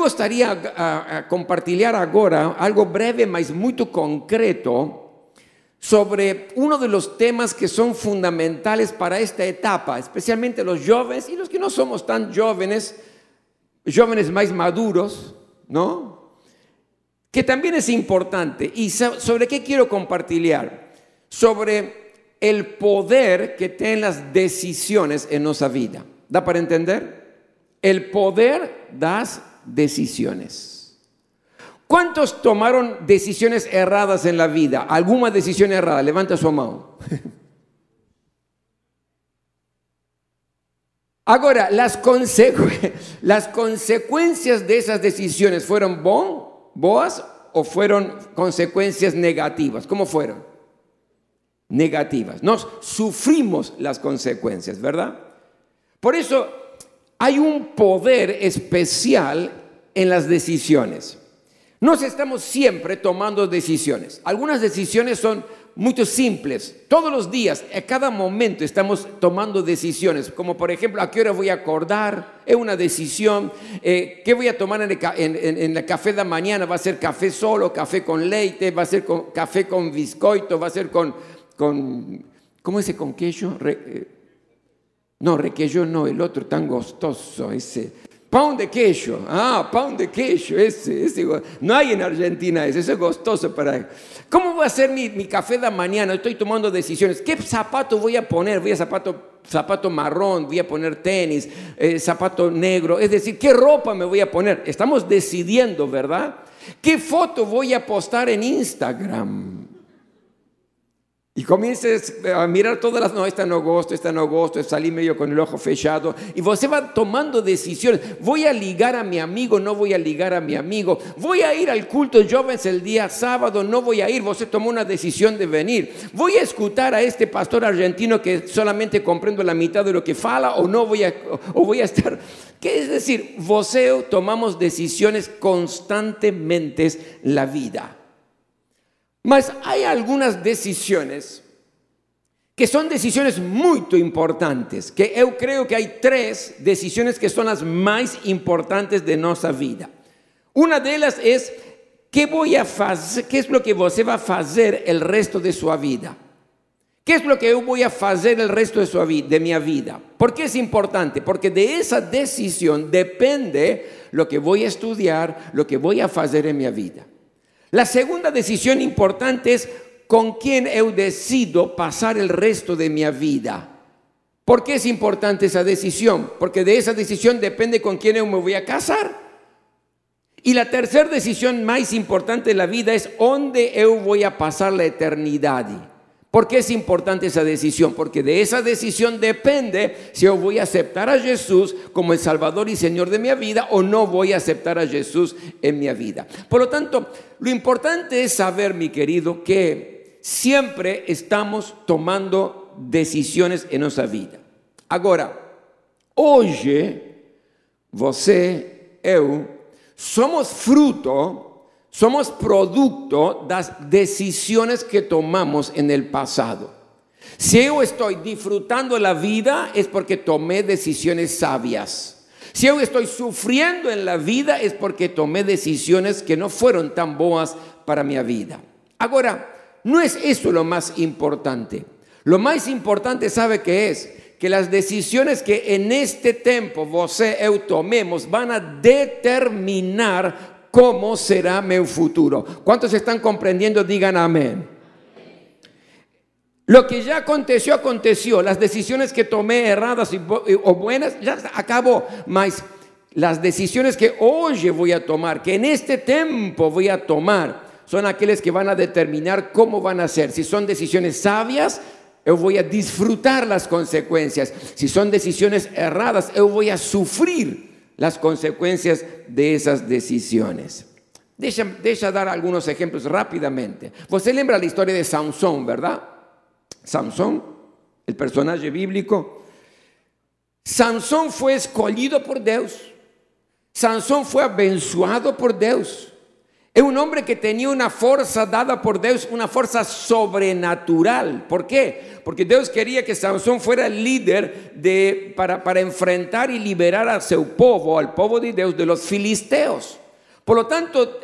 gostaria de compartilhar agora algo breve, mas muito concreto, sobre uno de los temas que son fundamentales para esta etapa, especialmente los jóvenes y los que no somos tan jóvenes, jóvenes más maduros, ¿no? Que también es importante. ¿Y sobre qué quiero compartilhar? Sobre el poder que tienen las decisiones en nuestra vida. ¿Da para entender? El poder das decisiones. ¿Cuántos tomaron decisiones erradas en la vida? ¿Alguna decisión errada? Levanta su mano. Ahora, las, consecuencias de esas decisiones fueron boas o fueron consecuencias negativas? ¿Cómo fueron? Negativas. Nos sufrimos las consecuencias, ¿verdad? Por eso hay un poder especial en las decisiones. Nos estamos siempre tomando decisiones. Algunas decisiones son muy simples. Todos los días, a cada momento estamos tomando decisiones, como por ejemplo, a qué hora voy a acordar, es una decisión, eh, qué voy a tomar en el, café de mañana, va a ser café solo, café con leite, va a ser café con biscoito, va a ser con, con ¿cómo dice con queso? Eh, no, requejo no, el otro tan gostoso, ese Pão de queijo. Ah, pão de queijo. Ese, ese, no hay en Argentina eso, eso es gostoso para... ¿Cómo voy a hacer mi, mi café de mañana? Estoy tomando decisiones. ¿Qué zapato voy a poner? Voy a zapato, zapato marrón, voy a poner tenis, eh, zapato negro. Es decir, ¿qué ropa me voy a poner? Estamos decidiendo, ¿verdad? ¿Qué foto voy a postar en Instagram? Y comiences a mirar todas las, no, esta no gosto, esta no gosto, salí medio con el ojo fechado. Y usted va tomando decisiones. Voy a ligar a mi amigo, no voy a ligar a mi amigo. Voy a ir al culto de jóvenes el día sábado, no voy a ir. Usted tomó una decisión de venir. Voy a escuchar a este pastor argentino que solamente comprendo la mitad de lo que fala o no voy a, o voy a estar. ¿Qué es decir? Voseo tomamos decisiones constantemente en la vida. Mas hay algunas decisiones que son decisiones muy importantes, que yo creo que hay tres decisiones que son las más importantes de nuestra vida. Una de ellas es, ¿qué voy a es lo que usted va a hacer el resto de su vida? ¿Qué es lo que yo voy a hacer el resto de, su, de mi vida? ¿Por qué es importante? Porque de esa decisión depende lo que voy a estudiar, lo que voy a hacer en mi vida. La segunda decisión importante es con quién yo decido pasar el resto de mi vida. ¿Por qué es importante esa decisión? Porque de esa decisión depende con quién yo me voy a casar. Y la tercera decisión más importante de la vida es dónde yo voy a pasar la eternidad. ¿Por qué es importante esa decisión? Porque de esa decisión depende si yo voy a aceptar a Jesús como el Salvador y Señor de mi vida o no voy a aceptar a Jesús en mi vida. Por lo tanto, lo importante es saber, mi querido, que siempre estamos tomando decisiones en nuestra vida. Ahora, hoy, você, eu, somos fruto somos producto de las decisiones que tomamos en el pasado. Si yo estoy disfrutando la vida es porque tomé decisiones sabias. Si yo estoy sufriendo en la vida es porque tomé decisiones que no fueron tan boas para mi vida. Ahora, no es eso lo más importante. Lo más importante, ¿sabe qué es? Que las decisiones que en este tiempo vos eu tomemos van a determinar cómo será mi futuro. ¿Cuántos están comprendiendo? Digan amén. Lo que ya aconteció, aconteció. Las decisiones que tomé erradas o buenas, ya acabó. Mas las decisiones que hoy voy a tomar, que en este tiempo voy a tomar, son aquellas que van a determinar cómo van a ser. Si son decisiones sabias, yo voy a disfrutar las consecuencias. Si son decisiones erradas, yo voy a sufrir las consecuencias de esas decisiones. Deja, dar algunos ejemplos rápidamente. Você lembra la historia de Sansón, ¿verdad? Sansón, el personaje bíblico. Sansón fue escogido por Dios. Sansón fue abençoado por Dios. Es un hombre que tenía una fuerza dada por Dios, una fuerza sobrenatural. ¿Por qué? Porque Dios quería que Sansón fuera el líder de, para, para enfrentar y liberar a su pueblo, al pueblo de Dios, de los filisteos. Por lo tanto,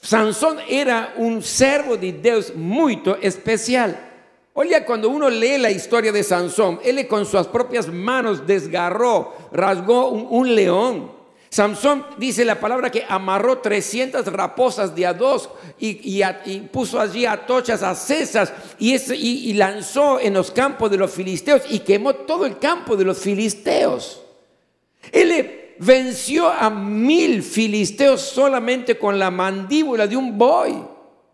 Sansón era un servo de Dios muy especial. Oye, cuando uno lee la historia de Sansón, él con sus propias manos desgarró, rasgó un león. Samson dice la palabra que amarró 300 raposas de a dos y, puso allí atochas acesas y, y, lanzó en los campos de los filisteos y quemó todo el campo de los filisteos. Él venció a mil filisteos solamente con la mandíbula de un boy.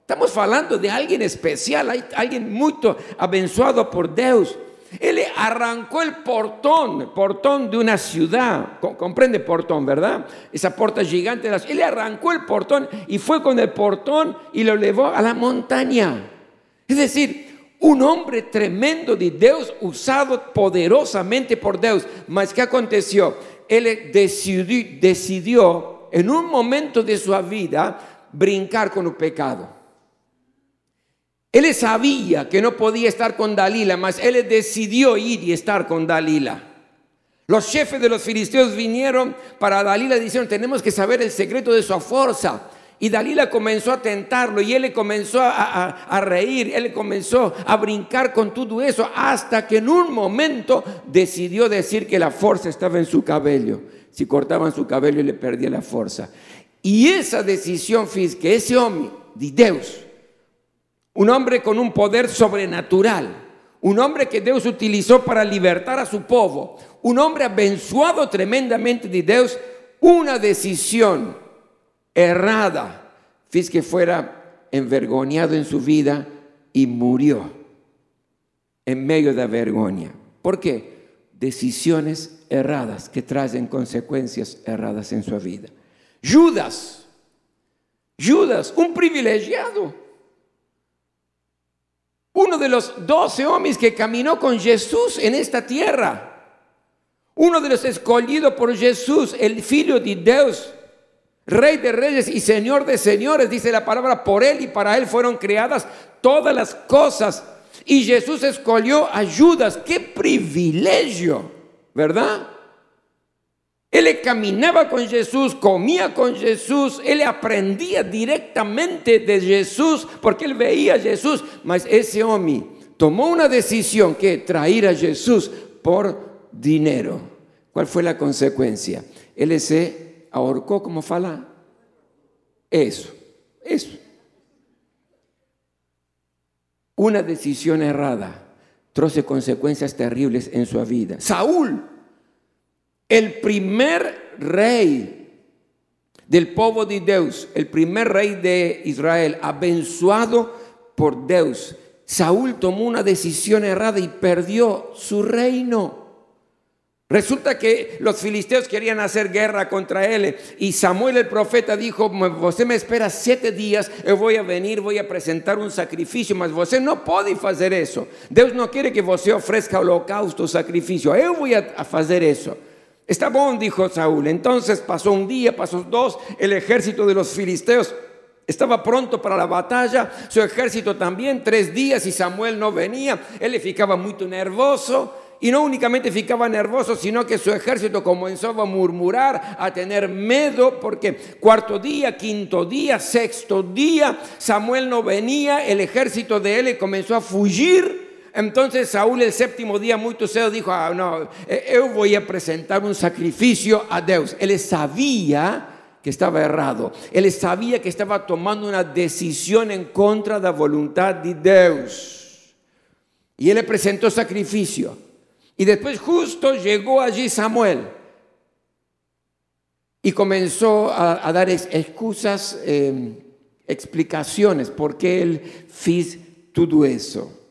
Estamos hablando de alguien especial, alguien muy abençoado por Dios. Él arrancó el portón, portón de una ciudad, comprende portón, ¿verdad? Esa puerta gigante. De Él arrancó el portón y fue con el portón y lo llevó a la montaña. Es decir, un hombre tremendo de Dios, usado poderosamente por Dios. Mas ¿qué aconteció? Él decidió, decidió en un momento de su vida brincar con el pecado. Él sabía que no podía estar con Dalila, mas él decidió ir y estar con Dalila. Los jefes de los filisteos vinieron para Dalila y dijeron, tenemos que saber el secreto de su fuerza. Y Dalila comenzó a tentarlo y él comenzó a, reír, él comenzó a brincar con todo eso, hasta que en un momento decidió decir que la fuerza estaba en su cabello. Si cortaban su cabello le perdía la fuerza. Y esa decisión física, ese hombre de Dios, un hombre con un poder sobrenatural, un hombre que Dios utilizó para libertar a su pueblo, un hombre abençoado tremendamente de Dios, una decisión errada, fiz que fuera envergonzado en su vida y murió en medio de la vergüenza. ¿Por qué? Decisiones erradas que traen consecuencias erradas en su vida. Judas, Judas, un privilegiado uno de los doce hombres que caminó con Jesús en esta tierra. Uno de los escogidos por Jesús, el Hijo de Dios, Rey de reyes y Señor de señores, dice la palabra, por Él y para Él fueron creadas todas las cosas. Y Jesús escogió a Judas. ¡Qué privilegio! ¿Verdad? Él caminaba con Jesús, comía con Jesús, él aprendía directamente de Jesús porque él veía a Jesús. Mas ese hombre tomó una decisión que traer a Jesús por dinero. ¿Cuál fue la consecuencia? Él se ahorcó como fala. Eso, eso. Una decisión errada trajo consecuencias terribles en su vida. Saúl el primer rey del pueblo de Dios, el primer rey de Israel, abençoado por Dios, Saúl tomó una decisión errada y perdió su reino. Resulta que los filisteos querían hacer guerra contra él y Samuel el profeta dijo, usted me espera siete días, yo voy a venir, voy a presentar un sacrificio, mas usted no puede hacer eso. Dios no quiere que usted ofrezca holocausto, sacrificio, yo voy a hacer eso. Está bon, dijo Saúl. Entonces pasó un día, pasó dos, el ejército de los filisteos estaba pronto para la batalla, su ejército también, tres días y Samuel no venía, él ficaba muy nervoso. Y no únicamente ficaba nervoso, sino que su ejército comenzó a murmurar, a tener miedo, porque cuarto día, quinto día, sexto día, Samuel no venía, el ejército de él comenzó a fugir entonces Saúl el séptimo día muy cedo dijo, ah, no, eh, yo voy a presentar un sacrificio a Dios. Él sabía que estaba errado. Él sabía que estaba tomando una decisión en contra de la voluntad de Dios. Y él le presentó sacrificio. Y después justo llegó allí Samuel. Y comenzó a, dar excusas, em, explicaciones por qué él hizo todo eso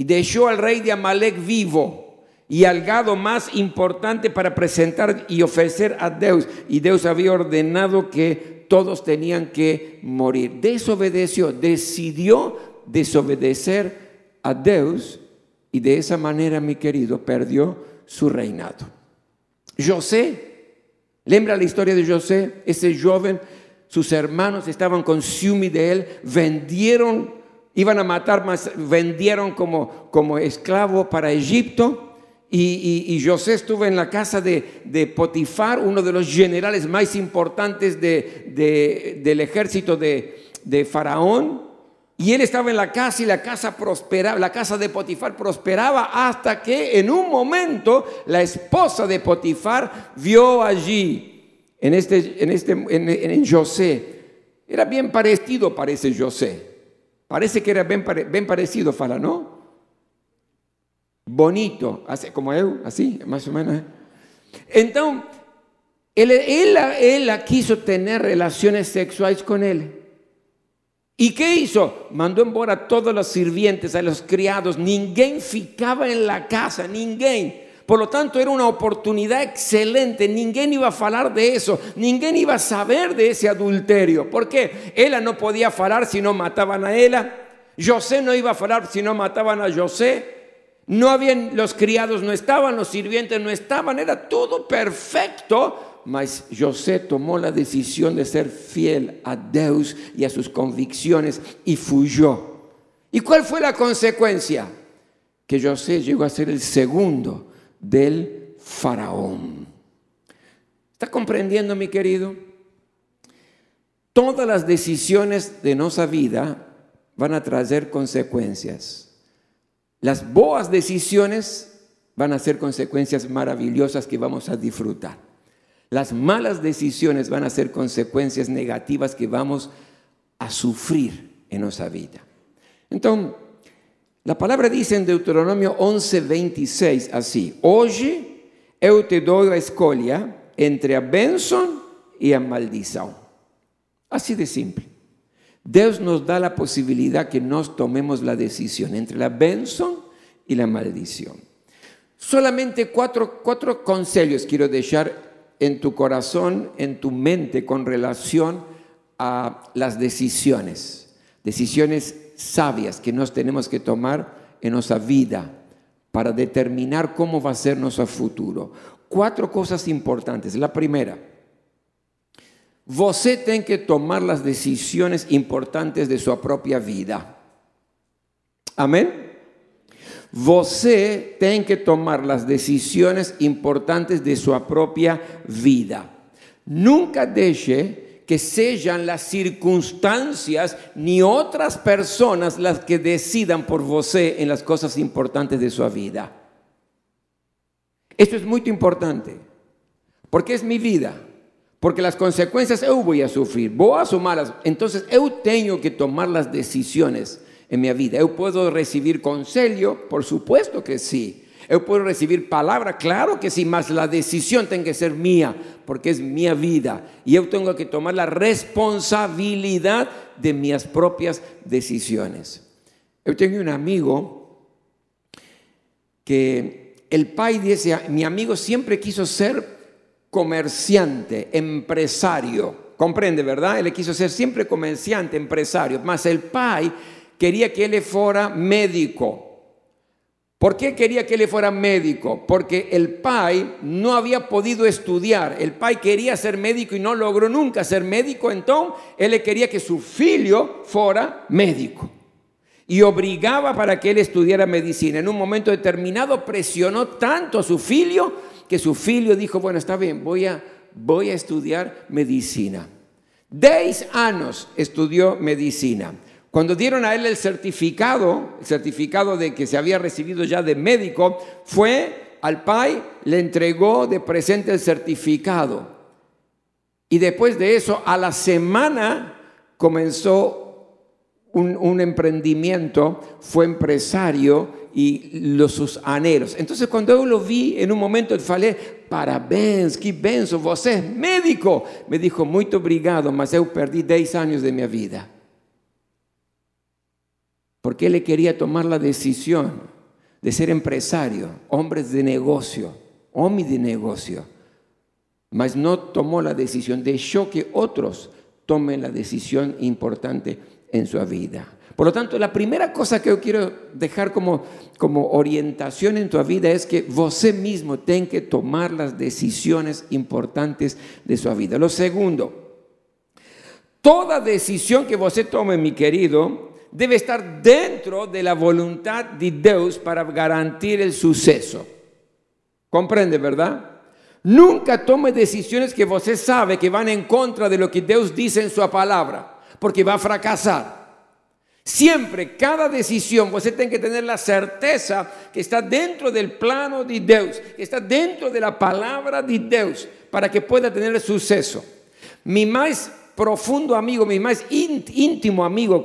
y dejó al rey de Amalek vivo y al gado más importante para presentar y ofrecer a Dios. Y Dios había ordenado que todos tenían que morir. Desobedeció, decidió desobedecer a Dios y de esa manera, mi querido, perdió su reinado. José, lembra la historia de José, ese joven sus hermanos estaban con de él, vendieron, iban a matar, más vendieron como, esclavo para Egipto. Y, José estuvo en la casa de, Potifar, uno de los generales más importantes del ejército de, de Faraón. Y él estaba en la casa y la casa prosperaba, la casa de Potifar prosperaba hasta que en un momento la esposa de Potifar vio allí, en este, en este, en, José, era bien parecido, parece José. Parece que era bien, parecido, Fala, ¿no? Bonito, así, como él, así, más o menos. ¿eh? Entonces, él, él, él quiso tener relaciones sexuales con él. ¿Y qué hizo? Mandó embora a todos los sirvientes, a los criados. Ninguém ficaba en la casa, ninguém. Por lo tanto, era una oportunidad excelente. Ninguém iba a hablar de eso. Ninguém iba a saber de ese adulterio. ¿Por qué? Ella no podía hablar si no mataban a ella. José no iba a hablar si no mataban a José. No habían, los criados no estaban, los sirvientes no estaban. Era todo perfecto mas José tomó la decisión de ser fiel a Dios y a sus convicciones y fuyó. ¿Y cuál fue la consecuencia? Que José llegó a ser el segundo del faraón. ¿Está comprendiendo, mi querido? Todas las decisiones de nuestra vida van a traer consecuencias. Las boas decisiones van a ser consecuencias maravillosas que vamos a disfrutar. Las malas decisiones van a ser consecuencias negativas que vamos a sufrir en nuestra vida. Entonces, la palabra dice en Deuteronomio 11:26 así: Hoy eu te doy a escolha entre a bênção y a maldición. Así de simple. Dios nos da la posibilidad que nos tomemos la decisión entre la bendición y la maldición. Solamente cuatro, cuatro consejos quiero dejar en tu corazón, en tu mente con relación a las decisiones, decisiones sabias que nos tenemos que tomar en nuestra vida para determinar cómo va a ser nuestro futuro. Cuatro cosas importantes. La primera, você tiene que tomar las decisiones importantes de su propia vida. Amén. Você tem que tomar las decisiones importantes de su propia vida. Nunca deje que sean las circunstancias ni otras personas las que decidan por você en las cosas importantes de su vida. Esto es muy importante, porque es mi vida, porque las consecuencias yo voy a sufrir, boas o malas. Entonces yo tengo que tomar las decisiones en mi vida. ¿Yo puedo recibir consejo? Por supuesto que sí. ¿Yo puedo recibir palabra? Claro que sí, mas la decisión tiene que ser mía, porque es mi vida. Y yo tengo que tomar la responsabilidad de mis propias decisiones. Yo tengo un amigo que el pai dice, mi amigo siempre quiso ser comerciante, empresario. Comprende, ¿verdad? Él quiso ser siempre comerciante, empresario. Mas el pai quería que él fuera médico. ¿Por qué quería que él fuera médico? Porque el pai no había podido estudiar. El pai quería ser médico y no logró nunca ser médico. Entonces, él quería que su filho fuera médico. Y obligaba para que él estudiara medicina. En un momento determinado presionó tanto a su filho que su filho dijo, bueno, está bien, voy a, voy a estudiar medicina. Diez años estudió medicina. Cuando dieron a él el certificado, el certificado de que se había recibido ya de médico, fue al PAI, le entregó de presente el certificado. Y después de eso, a la semana comenzó un, emprendimiento, fue empresario y los, sus anhelos. Entonces cuando yo lo vi en un momento, le falei, parabéns, que benzo, você es médico. Me dijo, muy obrigado, mas yo perdí 10 años de mi vida porque él quería tomar la decisión de ser empresario, hombre de negocio, hombre de negocio, mas no tomó la decisión, dejó que otros tomen la decisión importante en su vida. Por lo tanto, la primera cosa que yo quiero dejar como, como orientación en tu vida es que vos mismo ten que tomar las decisiones importantes de su vida. Lo segundo, Toda decisión que você tome, mi querido, debe estar dentro de la voluntad de Dios para garantir el suceso. ¿Comprende, verdad? Nunca tome decisiones que você sabe que van en contra de lo que Dios dice en su palabra, porque va a fracasar. Siempre, cada decisión, você tiene que tener la certeza que está dentro del plano de Dios, que está dentro de la palabra de Dios, para que pueda tener suceso. Mi más profundo amigo, mi más íntimo amigo,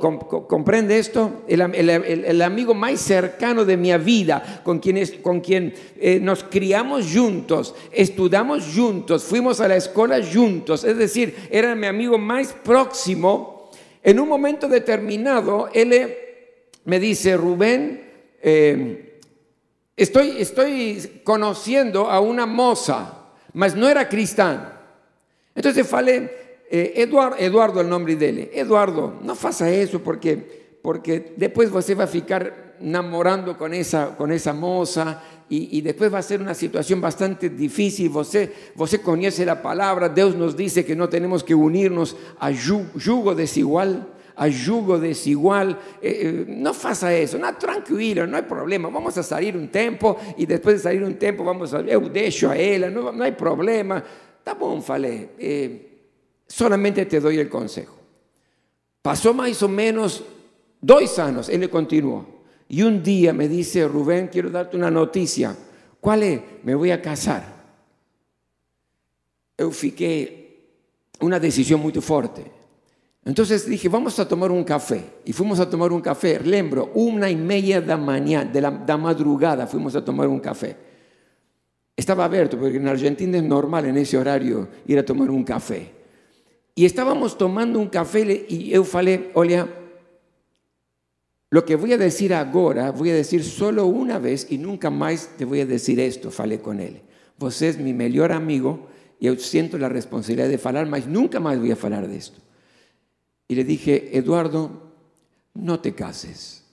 ¿comprende esto? El, amigo más cercano de mi vida, con quien, con quien eh, nos criamos juntos, estudiamos juntos, fuimos a la escuela juntos, es decir, era mi amigo más próximo. En un momento determinado, él me dice, Rubén, eh, estoy, estoy conociendo a una moza, mas no era cristiana. Entonces falei, eh, Eduardo, Eduardo el nombre dele. Eduardo, no faça eso porque, porque después você a ficar namorando con esa, con esa moza y, y, después va a ser una situación bastante difícil. Você, você conoce la palabra, Dios nos dice que no tenemos que unirnos a yugo desigual a yugo desigual. Eh, eh, no faça eso, no, tranquilo, no hay problema. Vamos a salir un tiempo y después de salir un tiempo vamos a, eu deixo a ella, no, no hay problema. Tá bom, falei. Eh, solamente te doy el consejo. Pasó más o menos dos años, él le continuó. Y un día me dice, Rubén, quiero darte una noticia. ¿Cuál es? Me voy a casar. Yo una decisión muy fuerte. Entonces dije, vamos a tomar un café. Y fuimos a tomar un café, lembro, una y media de mañana, de la, madrugada fuimos a tomar un café. Estaba abierto, porque en Argentina es normal en ese horario ir a tomar un café. Y estábamos tomando un café y yo falei, olha, lo que voy a decir ahora, voy a decir solo una vez y nunca más te voy a decir esto, falei con él. Vos es mi mejor amigo y yo siento la responsabilidad de falar, mas nunca más voy a falar de esto. Y le dije, Eduardo, no te cases.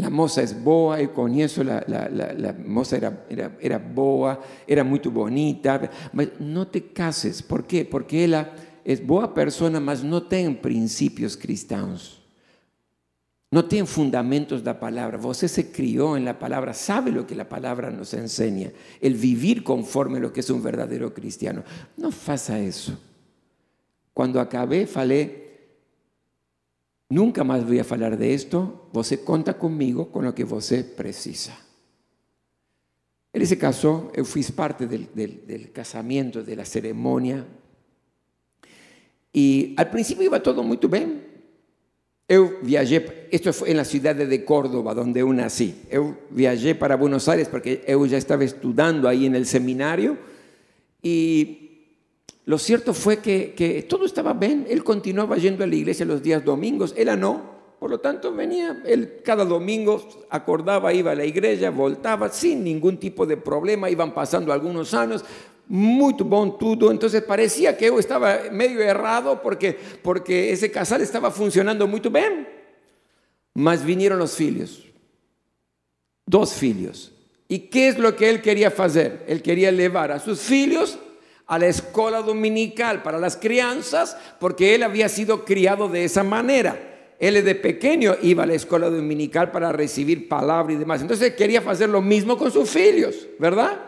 La moza es boa, yo conozco la, la, moza era, era, era, boa, era muy bonita, no te cases, por qué? Porque ella es boa persona, mas no tiene principios cristianos. No tiene fundamentos de la palabra. Você se crió en la palabra, sabe lo que la palabra nos enseña, el vivir conforme a lo que es un verdadero cristiano. No faça eso. Cuando acabé, falei, Nunca más voy a hablar de esto. Você conta conmigo con lo que você precisa. Él se casó, yo fui parte del, del, casamiento, de la ceremonia. Y al principio iba todo muy bien. Yo viajé, esto fue en la ciudad de Córdoba, donde yo nací. Yo viajé para Buenos Aires porque yo ya estaba estudiando ahí en el seminario. Lo cierto fue que, todo estaba bien. Él continuaba yendo a la iglesia los días domingos, ella no. Por lo tanto, venía, él cada domingo acordaba, iba a la iglesia, voltaba sin ningún tipo de problema. Iban pasando algunos años, muy buen todo. Entonces parecía que yo estaba medio errado porque, porque ese casal estaba funcionando muy bien. Mas vinieron los hijos, dos hijos. ¿Y qué es lo que él quería hacer? Él quería llevar a sus hijos a la escuela dominical para las crianzas porque él había sido criado de esa manera. Él de pequeño iba a la escuela dominical para recibir palabra y demás. Entonces quería hacer lo mismo con sus hijos, ¿verdad?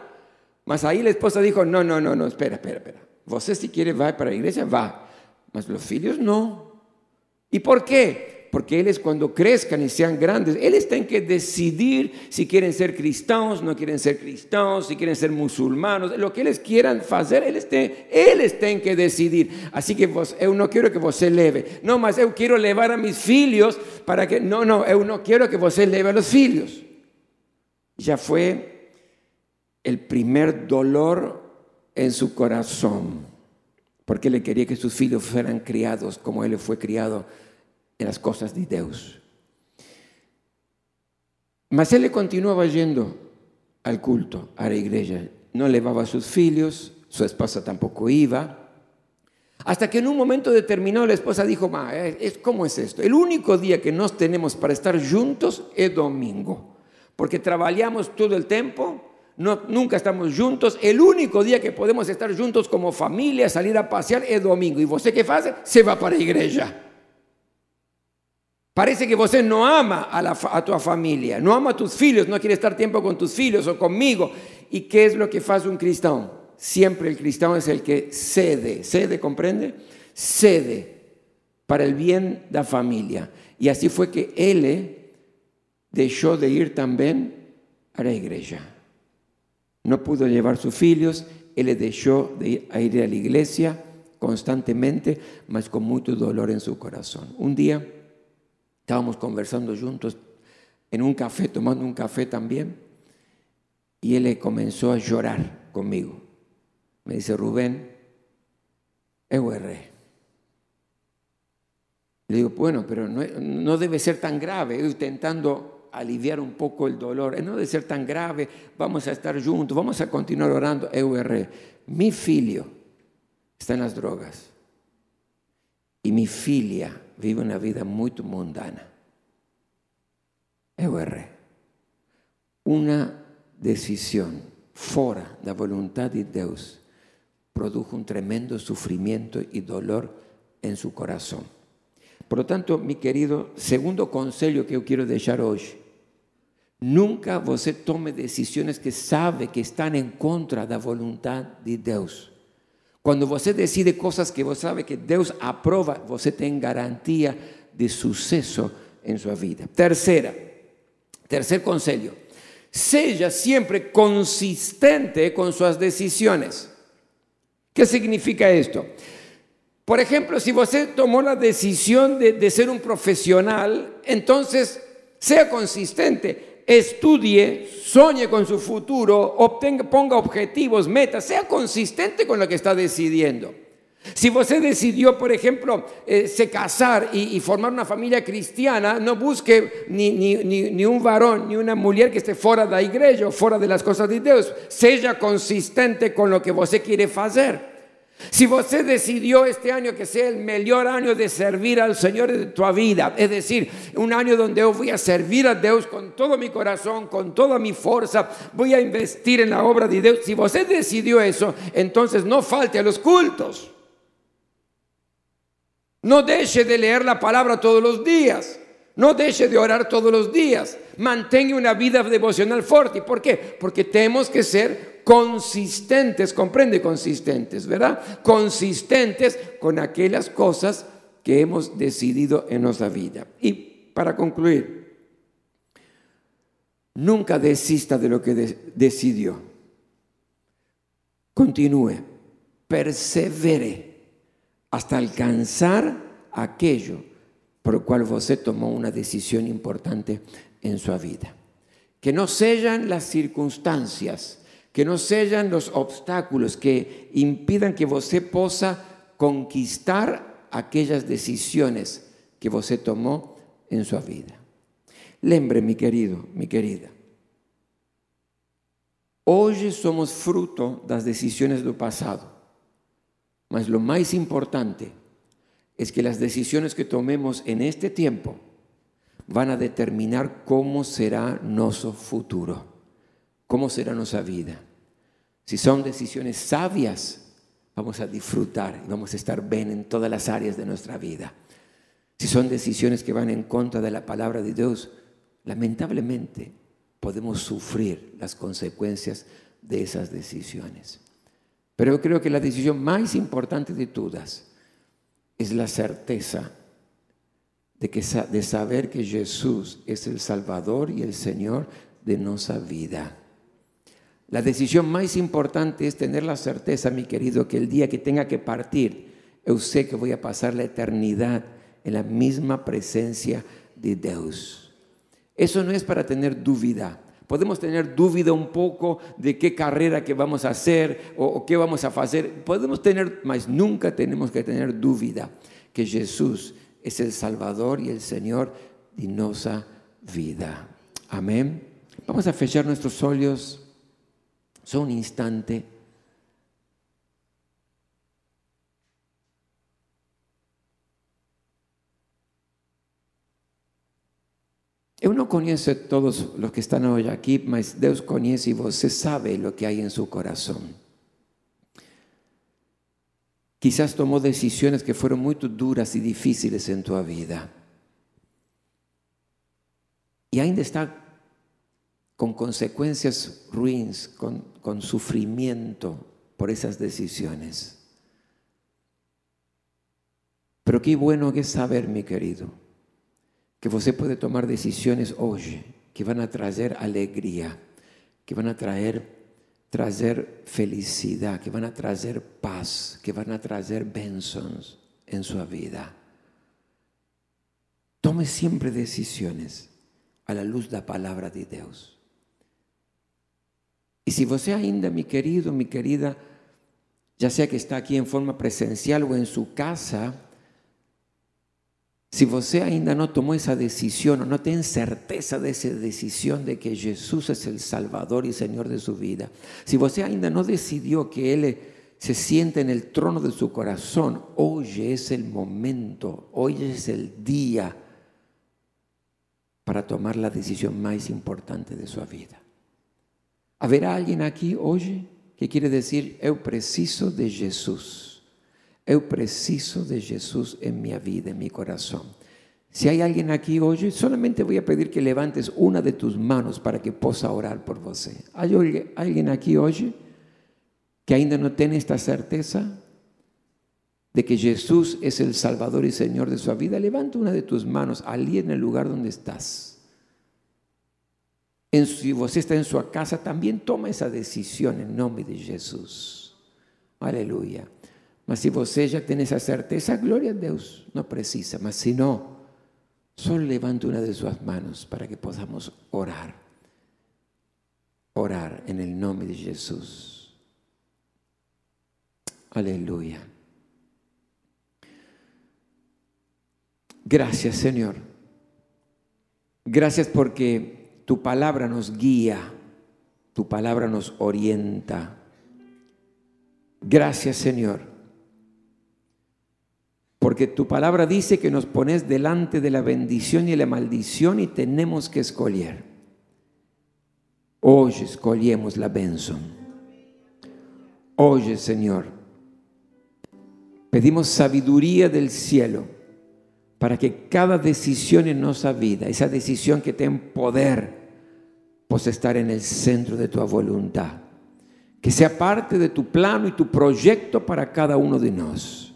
Mas ahí la esposa dijo, no, no, no, no, espera, espera, espera. Vos si quiere va para la iglesia, va. Mas los hijos no. ¿Y por qué? Porque ellos cuando crezcan y sean grandes, ellos tienen que decidir si quieren ser cristianos, no quieren ser cristianos, si quieren ser musulmanos, lo que ellos quieran hacer, ellos tienen, que decidir. Así que vos, yo no quiero que vos leve, no, más yo quiero levar a mis hijos para que, no, no, yo no quiero que vos leve a los hijos. Ya fue el primer dolor en su corazón, porque él quería que sus hijos fueran criados como él fue criado las cosas de Dios. Mas él continuaba yendo al culto, a la iglesia. No llevaba a sus hijos, su esposa tampoco iba. Hasta que en un momento determinado la esposa dijo, Ma, es, ¿cómo es esto? El único día que nos tenemos para estar juntos es domingo, porque trabajamos todo el tiempo, no, nunca estamos juntos. El único día que podemos estar juntos como familia, salir a pasear, es domingo. ¿Y você qué hace? Se va para la iglesia. Parece que você no ama a, la, a tu familia, no ama a tus hijos, no quiere estar tiempo con tus hijos o conmigo. ¿Y qué es lo que hace un cristiano? Siempre el cristiano es el que cede, cede, ¿comprende? Cede para el bien de la familia. Y así fue que él dejó de ir también a la iglesia. No pudo llevar sus hijos, él dejó de ir a, ir a la iglesia constantemente, mas con mucho dolor en su corazón. Un día estábamos conversando juntos en un café, tomando un café también, y él comenzó a llorar conmigo. Me dice, Rubén, erré. Le digo, bueno, pero no, debe ser tan grave, intentando aliviar un poco el dolor, no debe ser tan grave, vamos a estar juntos, vamos a continuar orando, erré. Mi filho está en las drogas y mi filia vive una vida muy mundana. Eu erré. Una decisión fora da voluntad de Dios produjo un tremendo sufrimiento y dolor en su corazón. Por lo tanto, mi querido, segundo consejo que yo quiero dejar hoy, nunca você tome decisiones que sabe que están en contra da voluntad de Dios. Cuando você decide cosas que vos sabe que Dios aprova, você tem garantía de suceso en su vida. Tercera, tercer consejo, sea siempre consistente con sus decisiones. ¿Qué significa esto? Por ejemplo, si usted tomó la decisión de, ser un profesional, entonces sea consistente, estudie, sueñe con su futuro, obtenga, ponga objetivos, metas, sea consistente con lo que está decidiendo. Si usted decidió, por ejemplo, eh, se casar y, formar una familia cristiana, no busque ni, ni, un varón ni una mujer que esté fuera de la iglesia fuera de las cosas de Dios. Sea consistente con lo que usted quiere hacer. Si usted decidió este año que sea el mejor año de servir al Señor de tu vida, es decir, un año donde yo voy a servir a Dios con todo mi corazón, con toda mi fuerza, voy a investir en la obra de Dios. Si usted decidió eso, entonces no falte a los cultos. No deje de leer la palabra todos los días. No deje de orar todos los días. Mantenga una vida devocional fuerte. ¿Por qué? Porque tenemos que ser consistentes, comprende consistentes, ¿verdad? Consistentes con aquellas cosas que hemos decidido en nuestra vida. Y para concluir, nunca desista de lo que decidió. Continúe, persevere hasta alcanzar aquello por lo cual usted tomó una decisión importante en su vida. Que no sean las circunstancias, que no sean los obstáculos que impidan que usted possa conquistar aquellas decisiones que usted tomó en su vida. Lembre, mi querido, mi querida, hoy somos fruto de las decisiones del pasado, mas lo más importante es que las decisiones que tomemos en este tiempo van a determinar cómo será nuestro futuro, cómo será nuestra vida. Si son decisiones sabias, vamos a disfrutar y vamos a estar bien en todas las áreas de nuestra vida. Si son decisiones que van en contra de la palabra de Dios, lamentablemente podemos sufrir las consecuencias de esas decisiones. Pero yo creo que la decisión más importante de todas es la certeza de, que, de saber que Jesús es el Salvador y el Señor de nuestra vida. La decisión más importante es tener la certeza, mi querido, que el día que tenga que partir, yo sé que voy a pasar la eternidad en la misma presencia de Dios. Eso no es para tener duda. Podemos tener duda un poco de qué carrera que vamos a hacer o, qué vamos a hacer. Podemos tener, mas nunca tenemos que tener duda que Jesús es el Salvador y el Señor de nuestra vida. Amén. Vamos a fechar nuestros ojos solo un instante. Não conheço todos os que estão hoje aqui, mas Deus conhece e você sabe o que há em seu coração. Quizás tomou decisões que foram muito duras e difíceis em tua vida. E ainda está com consequências ruins, com, com sofrimento por essas decisões. Pero qué bueno que es saber, mi querido, que você pode tomar decisões hoje que vão a trazer alegria, que vão a trazer, trazer felicidade, que vão a trazer paz, que vão a trazer bênçãos em sua vida. Tome sempre decisões a la luz da palavra de Deus. E se você ainda, mi querido, mi querida, já seja que está aqui em forma presencial ou em sua casa, se você ainda não tomou essa decisão, ou não tem certeza dessa decisão de que Jesus é o Salvador e Senhor de sua vida, se você ainda não decidiu que Ele se siente no trono de seu coração, hoje é o momento, hoje é o dia para tomar a decisão mais importante de sua vida. Haverá alguém aqui hoje que quiere dizer: Eu preciso de Jesus. Eu preciso de Jesus em minha vida, em meu coração. Se há alguém aqui hoje, solamente vou pedir que levantes uma de tus manos para que possa orar por você. Há alguém aqui hoje que ainda não tem esta certeza de que Jesus é o Salvador e Senhor de sua vida? Levanta uma de tus manos ali no lugar onde estás. En, si você está em sua casa, também toma essa decisão em nome de Jesus. Aleluia. Mas se você já tem essa certeza, glória a Deus, não precisa. Mas se não, só levante uma de suas manos para que possamos orar. Orar em nome de Jesus. Aleluia. Gracias, Señor. Gracias porque tu palabra nos guía, tu palabra nos orienta. Gracias, Señor porque tu palabra dice que nos pones delante de la bendición y la maldición y tenemos que escoger. Hoy escogemos la bendición. Hoy, Señor, pedimos sabiduría del cielo para que cada decisión en nuestra vida, esa decisión que tiene poder, pueda estar en el centro de tu voluntad. Que sea parte de tu plano y tu proyecto para cada uno de nosotros.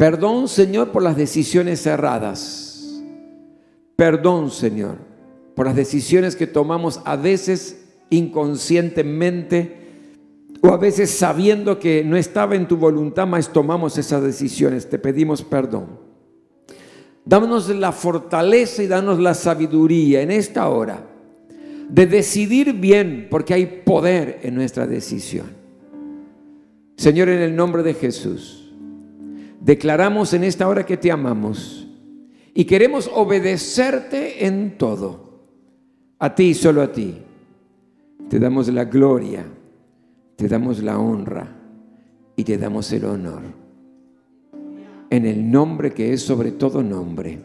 Perdón, Señor, por las decisiones erradas. Perdón, Señor, por las decisiones que tomamos a veces inconscientemente o a veces sabiendo que no estaba en tu voluntad, mas tomamos esas decisiones. Te pedimos perdón. Dámonos la fortaleza y danos la sabiduría en esta hora de decidir bien, porque hay poder en nuestra decisión. Señor, en el nombre de Jesús. Declaramos en esta hora que te amamos y queremos obedecerte en todo. A ti, solo a ti. Te damos la gloria, te damos la honra y te damos el honor. En el nombre que es sobre todo nombre.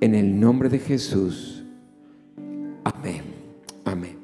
En el nombre de Jesús. Amén. Amén.